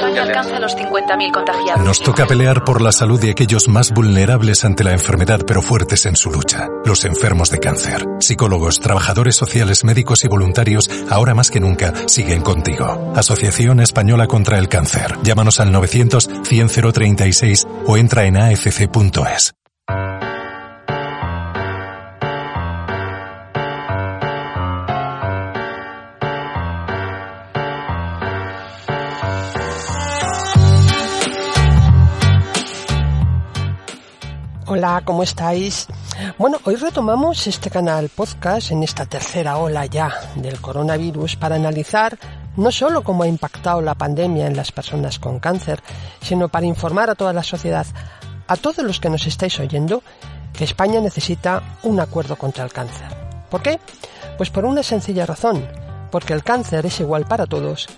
España alcanza los 50.000 contagiados. Nos toca pelear por la salud de aquellos más vulnerables ante la enfermedad pero fuertes en su lucha. Los enfermos de cáncer. Psicólogos, trabajadores sociales, médicos y voluntarios, ahora más que nunca, siguen contigo. Asociación Española contra el Cáncer. Llámanos al 900 100 036 o entra en afc.es. Hola, ¿cómo estáis? Bueno, hoy retomamos este canal podcast en esta tercera ola ya del coronavirus para analizar no solo cómo ha impactado la pandemia en las personas con cáncer, sino para informar a toda la sociedad, a todos los que nos estáis oyendo, que España necesita un acuerdo contra el cáncer. ¿Por qué? Pues por una sencilla razón, porque el cáncer es igual para todos,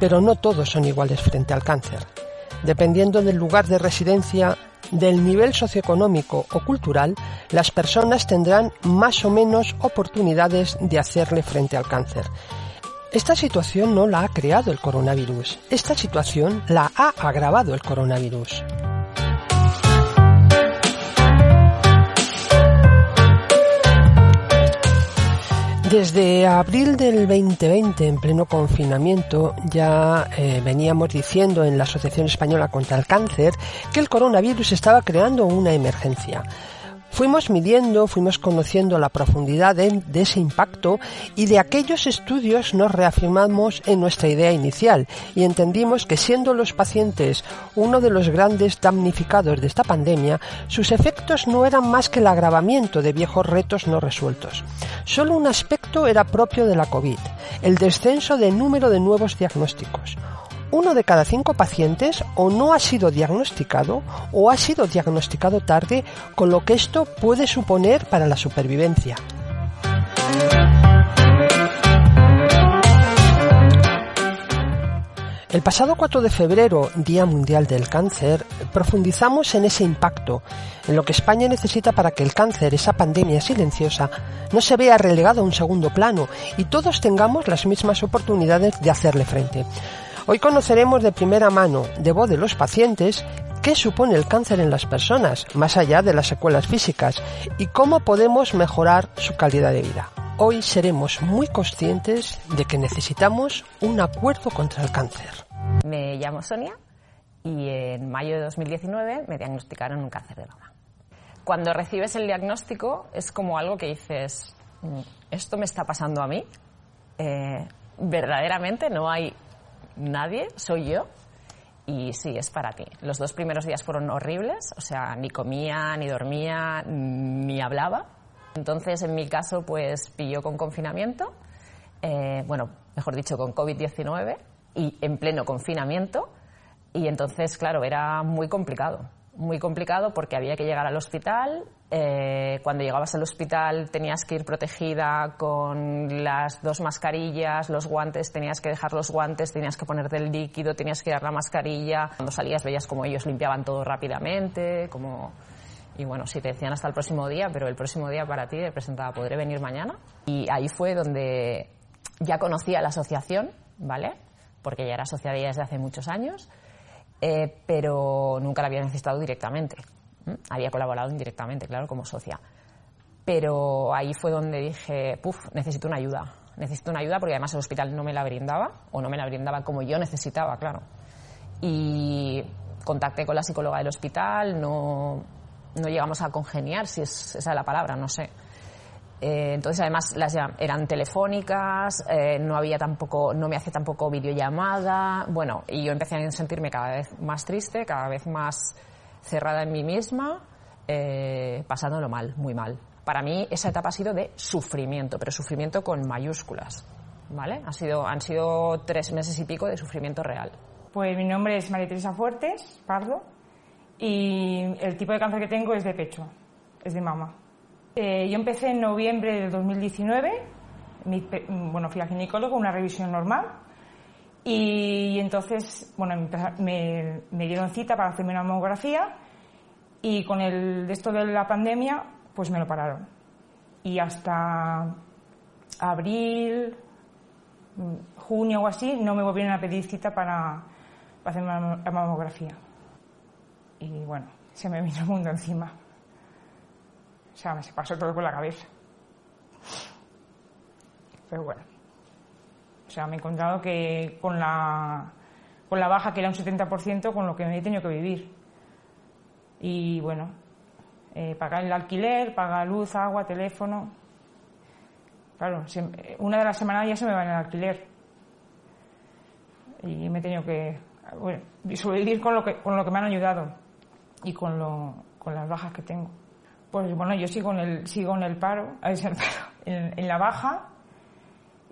pero no todos son iguales frente al cáncer. Dependiendo del lugar de residencia del nivel socioeconómico o cultural, las personas tendrán más o menos oportunidades de hacerle frente al cáncer. Esta situación no la ha creado el coronavirus, esta situación la ha agravado el coronavirus. Desde abril del 2020, en pleno confinamiento, ya eh, veníamos diciendo en la Asociación Española contra el Cáncer que el coronavirus estaba creando una emergencia. Fuimos midiendo, fuimos conociendo la profundidad de, de, ese impacto y de aquellos estudios nos reafirmamos en nuestra idea inicial y entendimos que siendo los pacientes uno de los grandes damnificados de esta pandemia, sus efectos no eran más que el agravamiento de viejos retos no resueltos. Solo un aspecto era propio de la COVID, el descenso del número de nuevos diagnósticos uno de cada cinco pacientes o no ha sido diagnosticado o ha sido diagnosticado tarde, con lo que esto puede suponer para la supervivencia. El pasado 4 de febrero, Día Mundial del Cáncer, profundizamos en ese impacto, en lo que España necesita para que el cáncer, esa pandemia silenciosa, no se vea relegado a un segundo plano y todos tengamos las mismas oportunidades de hacerle frente. Hoy conoceremos de primera mano, de voz de los pacientes, qué supone el cáncer en las personas, más allá de las secuelas físicas, y cómo podemos mejorar su calidad de vida. Hoy seremos muy conscientes de que necesitamos un acuerdo contra el cáncer. Me llamo Sonia y en mayo de 2019 me diagnosticaron un cáncer de mama. Cuando recibes el diagnóstico es como algo que dices, esto me está pasando a mí. Eh, verdaderamente no hay nadie, soy yo. Y sí, es para ti. Los dos primeros días fueron horribles, o sea, ni comía, ni dormía, ni hablaba. Entonces, en mi caso, pues pilló con confinamiento, eh, bueno, mejor dicho, con COVID-19 y en pleno confinamiento. Y entonces, claro, era muy complicado muy complicado porque había que llegar al hospital. Eh, cuando llegabas al hospital tenías que ir protegida con las dos mascarillas, los guantes, tenías que dejar los guantes, tenías que ponerte el líquido, tenías que dar la mascarilla. Cuando salías veías como ellos limpiaban todo rápidamente, como... Y bueno, si te decían hasta el próximo día, pero el próximo día para ti te presentaba, ¿podré venir mañana? Y ahí fue donde ya conocía la asociación, ¿vale? Porque ya era asociada desde hace muchos años eh, pero nunca la había necesitado directamente. Había colaborado indirectamente, claro, como socia. Pero ahí fue donde dije, puf, necesito una ayuda. Necesito una ayuda porque además el hospital no me la brindaba, o no me la brindaba como yo necesitaba, claro. Y contacté con la psicóloga del hospital, no, no llegamos a congeniar, si es, esa es la palabra, no sé. Eh, entonces, además, las eran telefónicas, eh, no había tampoco, no me hacía tampoco videollamada. Bueno, y yo empecé a sentirme cada vez más triste, cada vez más cerrada en mí misma, eh, pasándolo mal, muy mal. Para mí, esa etapa ha sido de sufrimiento, pero sufrimiento con mayúsculas. ¿Vale? Ha sido, han sido tres meses y pico de sufrimiento real. Pues mi nombre es María Teresa Fuertes, Pardo, y el tipo de cáncer que tengo es de pecho, es de mama. Eh, yo empecé en noviembre del 2019, bueno, fui al ginecólogo, una revisión normal, y, entonces, bueno, me, dieron cita para hacerme una mamografía, y con el de esto de la pandemia, pues me lo pararon. Y hasta abril, junio o así, no me volvieron a pedir cita para, para hacerme la mamografía y bueno, se me vino el mundo encima. O sea, me se pasó todo por la cabeza. Pero bueno. O sea, me he encontrado que con la, con la baja, que era un 70%, con lo que me he tenido que vivir. Y bueno, eh, pagar el alquiler, pagar luz, agua, teléfono. Claro, una de las semanas ya se me va en el alquiler. Y me he tenido que bueno, sobrevivir con lo que, con lo que me han ayudado y con, lo, con las bajas que tengo. Pues bueno, yo sigo en el, sigo en el paro, en, en la baja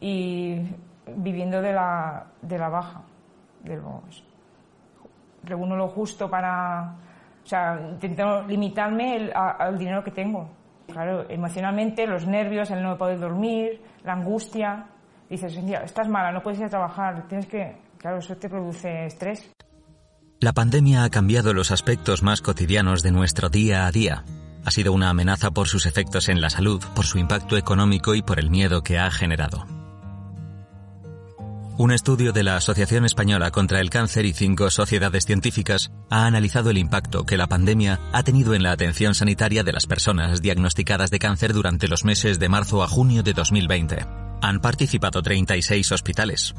y viviendo de la, de la baja. De los, reúno lo justo para, o sea, intento limitarme al dinero que tengo. Claro, emocionalmente, los nervios, el no poder dormir, la angustia. Dices, estás mala, no puedes ir a trabajar, tienes que, claro, eso te produce estrés. La pandemia ha cambiado los aspectos más cotidianos de nuestro día a día. Ha sido una amenaza por sus efectos en la salud, por su impacto económico y por el miedo que ha generado. Un estudio de la Asociación Española contra el Cáncer y cinco sociedades científicas ha analizado el impacto que la pandemia ha tenido en la atención sanitaria de las personas diagnosticadas de cáncer durante los meses de marzo a junio de 2020. Han participado 36 hospitales,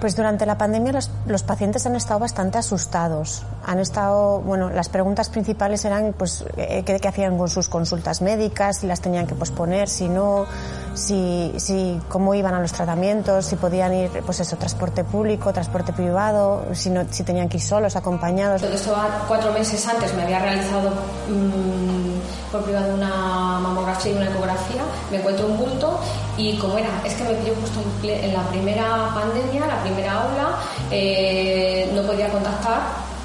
pues durante la pandemia los, pacientes han estado bastante asustados. Han estado, bueno, las preguntas principales eran, pues, eh, qué, qué hacían con sus consultas médicas, si las tenían que posponer, si no, si, si, cómo iban a los tratamientos, si podían ir, pues eso, transporte público, transporte privado, si no, si tenían que ir solos, acompañados. Esto cuatro meses antes me había realizado mm, por privado una mamografía y una ecografía, me encuentro un bulto y como era, es que me pilló justo en la primera pandemia, la primera aula, eh, no podía contactar,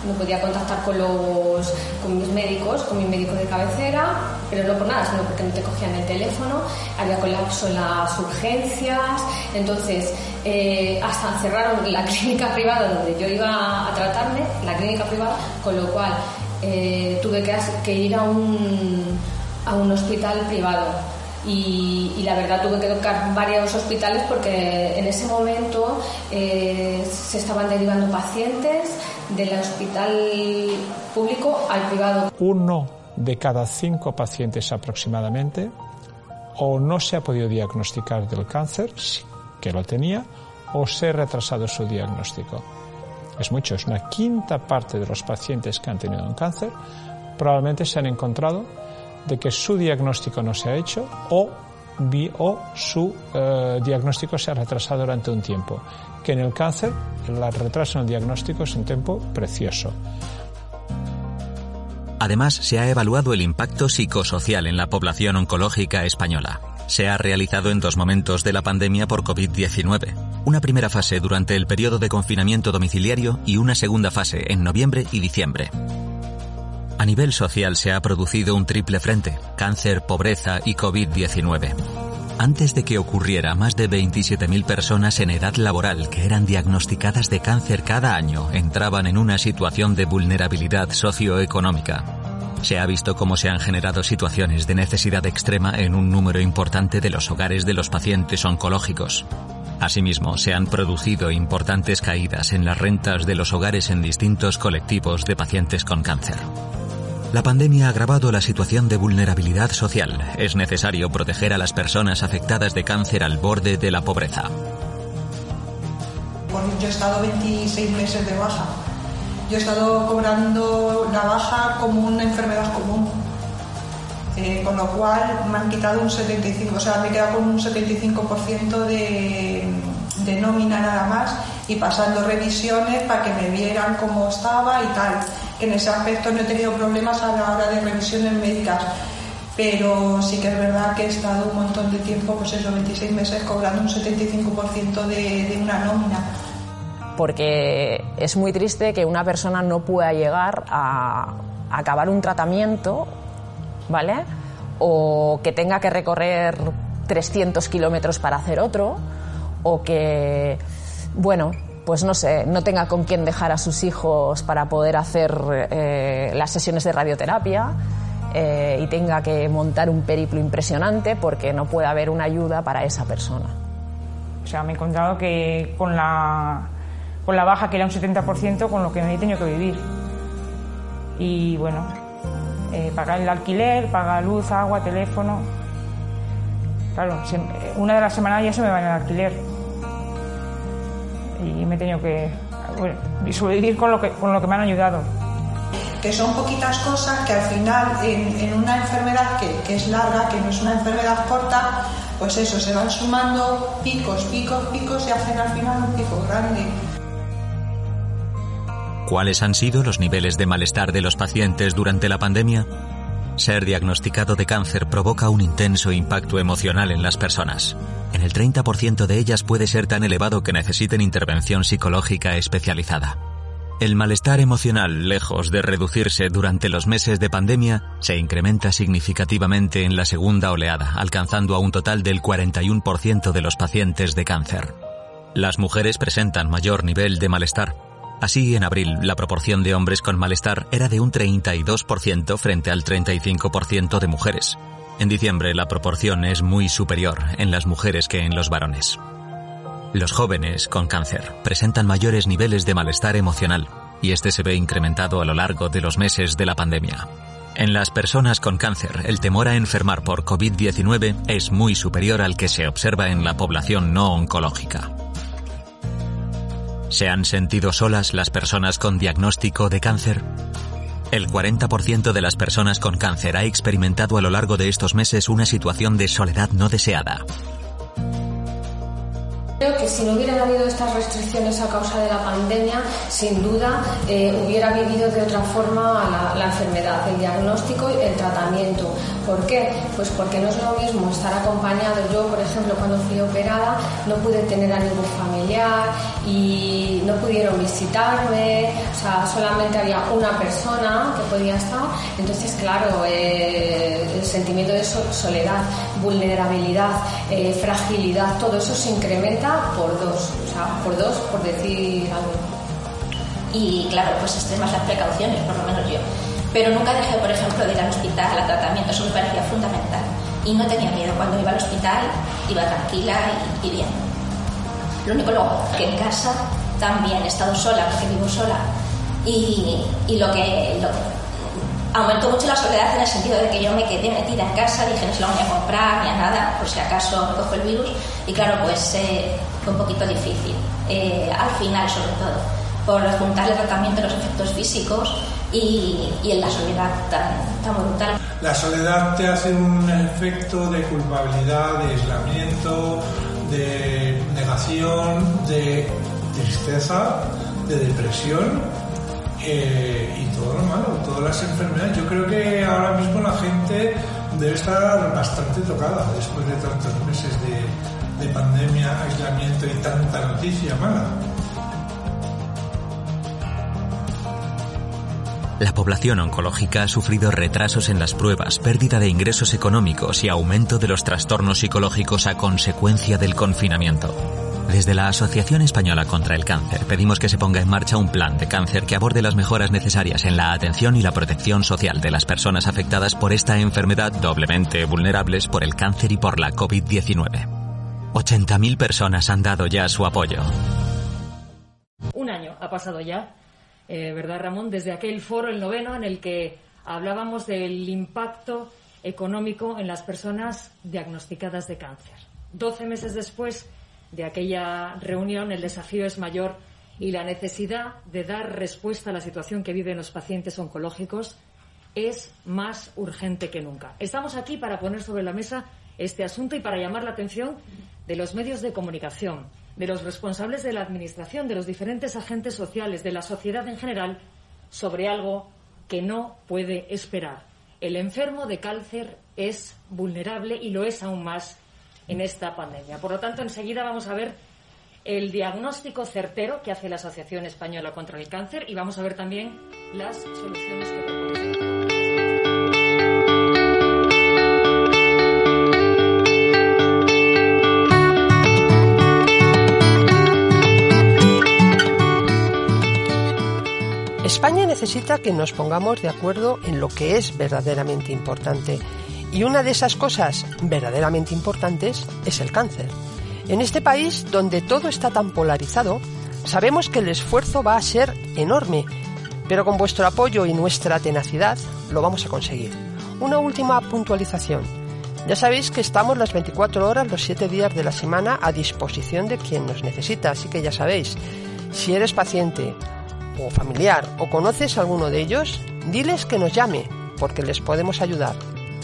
no podía contactar con los con mis médicos, con mi médico de cabecera, pero no por nada, sino porque no te cogían el teléfono, había colapso en las urgencias, entonces eh, hasta cerraron la clínica privada donde yo iba a tratarme, la clínica privada, con lo cual eh, tuve que, que ir a un, a un hospital privado y, la verdad tuve que tocar varios hospitales porque en ese momento eh, se estaban derivando pacientes del hospital público al privado. Uno de cada cinco pacientes aproximadamente o no se ha podido diagnosticar del cáncer, que lo tenía, o se ha retrasado su diagnóstico. Es mucho, es una quinta parte de los pacientes que han tenido un cáncer probablemente se han encontrado de que su diagnóstico no se ha hecho o, o su eh, diagnóstico se ha retrasado durante un tiempo. Que en el cáncer el retraso en el diagnóstico es un tiempo precioso. Además, se ha evaluado el impacto psicosocial en la población oncológica española. Se ha realizado en dos momentos de la pandemia por COVID-19. Una primera fase durante el periodo de confinamiento domiciliario y una segunda fase en noviembre y diciembre. A nivel social se ha producido un triple frente, cáncer, pobreza y COVID-19. Antes de que ocurriera, más de 27.000 personas en edad laboral que eran diagnosticadas de cáncer cada año entraban en una situación de vulnerabilidad socioeconómica. Se ha visto cómo se han generado situaciones de necesidad extrema en un número importante de los hogares de los pacientes oncológicos. Asimismo, se han producido importantes caídas en las rentas de los hogares en distintos colectivos de pacientes con cáncer. La pandemia ha agravado la situación de vulnerabilidad social. Es necesario proteger a las personas afectadas de cáncer al borde de la pobreza. Yo he estado 26 meses de baja. Yo he estado cobrando la baja como una enfermedad común. Eh, con lo cual me han quitado un 75, o sea, me he quedado con un 75% de, de nómina nada más y pasando revisiones para que me vieran cómo estaba y tal en ese aspecto no he tenido problemas a la hora de revisiones médicas. Pero sí que es verdad que he estado un montón de tiempo, pues eso, 26 meses, cobrando un 75% de, de una nómina. porque es muy triste que una persona no pueda llegar a, acabar un tratamiento, ¿vale? O que tenga que recorrer 300 kilómetros para hacer otro, o que, bueno, pues no sé, no tenga con quién dejar a sus hijos para poder hacer eh, las sesiones de radioterapia eh, y tenga que montar un periplo impresionante porque no puede haber una ayuda para esa persona. O sea, me he encontrado que con la, con la baja, que era un 70%, con lo que me he tenido que vivir. Y bueno, eh, pagar el alquiler, pagar luz, agua, teléfono. Claro, una de las semanas ya se me va en el alquiler. Y me he tenido que bueno, sobrevivir con lo, que, con lo que me han ayudado que son poquitas cosas que al final en, una enfermedad que, que, es larga, que no es una enfermedad corta, pues eso, se van sumando picos, picos, picos y hacen al final un pico grande. ¿Cuáles han sido los niveles de malestar de los pacientes durante la pandemia? Ser diagnosticado de cáncer provoca un intenso impacto emocional en las personas. En el 30% de ellas puede ser tan elevado que necesiten intervención psicológica especializada. El malestar emocional, lejos de reducirse durante los meses de pandemia, se incrementa significativamente en la segunda oleada, alcanzando a un total del 41% de los pacientes de cáncer. Las mujeres presentan mayor nivel de malestar. Así, en abril, la proporción de hombres con malestar era de un 32% frente al 35% de mujeres. En diciembre, la proporción es muy superior en las mujeres que en los varones. Los jóvenes con cáncer presentan mayores niveles de malestar emocional y este se ve incrementado a lo largo de los meses de la pandemia. En las personas con cáncer, el temor a enfermar por COVID-19 es muy superior al que se observa en la población no oncológica. ¿Se han sentido solas las personas con diagnóstico de cáncer? El 40% de las personas con cáncer ha experimentado a lo largo de estos meses una situación de soledad no deseada. Creo que si no hubieran habido estas restricciones a causa de la pandemia, sin duda eh, hubiera vivido de otra forma la, enfermedad, el diagnóstico y el tratamiento. ¿Por qué? Pues porque no es lo mismo estar acompañado. Yo, por ejemplo, cuando fui operada no pude tener a ningún familiar y no pudieron visitarme, o sea, solamente había una persona que podía estar. Entonces, claro, eh, el sentimiento de soledad, vulnerabilidad, eh, fragilidad, todo eso se incrementa por dos, o sea, por dos, por decir algo. Y claro, pues extremas las precauciones, por lo menos yo. Pero nunca dejé, por ejemplo, de ir al hospital, a tratamiento, eso me parecía fundamental. Y no tenía miedo, cuando iba al hospital iba tranquila y, bien. Lo único luego, que en casa también he estado sola, porque vivo sola, y, y lo que, lo, aumentó mucho la soledad en el sentido de que yo me quedé metida en casa, dije no se lo voy a comprar ni a nada, por si acaso me cojo el virus, y claro, pues eh, fue un poquito difícil, eh, al final sobre todo, por juntar el tratamiento de los efectos físicos y, y en la soledad tan, tan brutal. La soledad te hace un efecto de culpabilidad, de aislamiento, de negación, de tristeza, de depresión eh, y todo lo malo, todas las enfermedades. Yo creo que ahora mismo la gente debe estar bastante tocada después de tantos meses de, de pandemia, aislamiento y tanta noticia mala. La población oncológica ha sufrido retrasos en las pruebas, pérdida de ingresos económicos y aumento de los trastornos psicológicos a consecuencia del confinamiento. Desde la Asociación Española contra el Cáncer pedimos que se ponga en marcha un plan de cáncer que aborde las mejoras necesarias en la atención y la protección social de las personas afectadas por esta enfermedad doblemente vulnerables por el cáncer y por la COVID-19. 80.000 personas han dado ya su apoyo. Un año ha pasado ya, eh, ¿verdad Ramón? Desde aquel foro, el noveno, en el que hablábamos del impacto económico en las personas diagnosticadas de cáncer. Doce meses después, de aquella reunión, el desafío es mayor y la necesidad de dar respuesta a la situación que viven los pacientes oncológicos es más urgente que nunca. Estamos aquí para poner sobre la mesa este asunto y para llamar la atención de los medios de comunicación, de los responsables de la Administración, de los diferentes agentes sociales, de la sociedad en general, sobre algo que no puede esperar. El enfermo de cáncer es vulnerable y lo es aún más en esta pandemia. Por lo tanto, enseguida vamos a ver el diagnóstico certero que hace la Asociación Española contra el Cáncer y vamos a ver también las soluciones que propone. España necesita que nos pongamos de acuerdo en lo que es verdaderamente importante. Y una de esas cosas verdaderamente importantes es el cáncer. En este país, donde todo está tan polarizado, sabemos que el esfuerzo va a ser enorme, pero con vuestro apoyo y nuestra tenacidad lo vamos a conseguir. Una última puntualización. Ya sabéis que estamos las 24 horas, los 7 días de la semana a disposición de quien nos necesita, así que ya sabéis, si eres paciente o familiar o conoces a alguno de ellos, diles que nos llame, porque les podemos ayudar.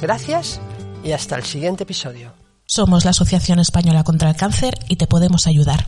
Gracias y hasta el siguiente episodio. Somos la Asociación Española contra el Cáncer y te podemos ayudar.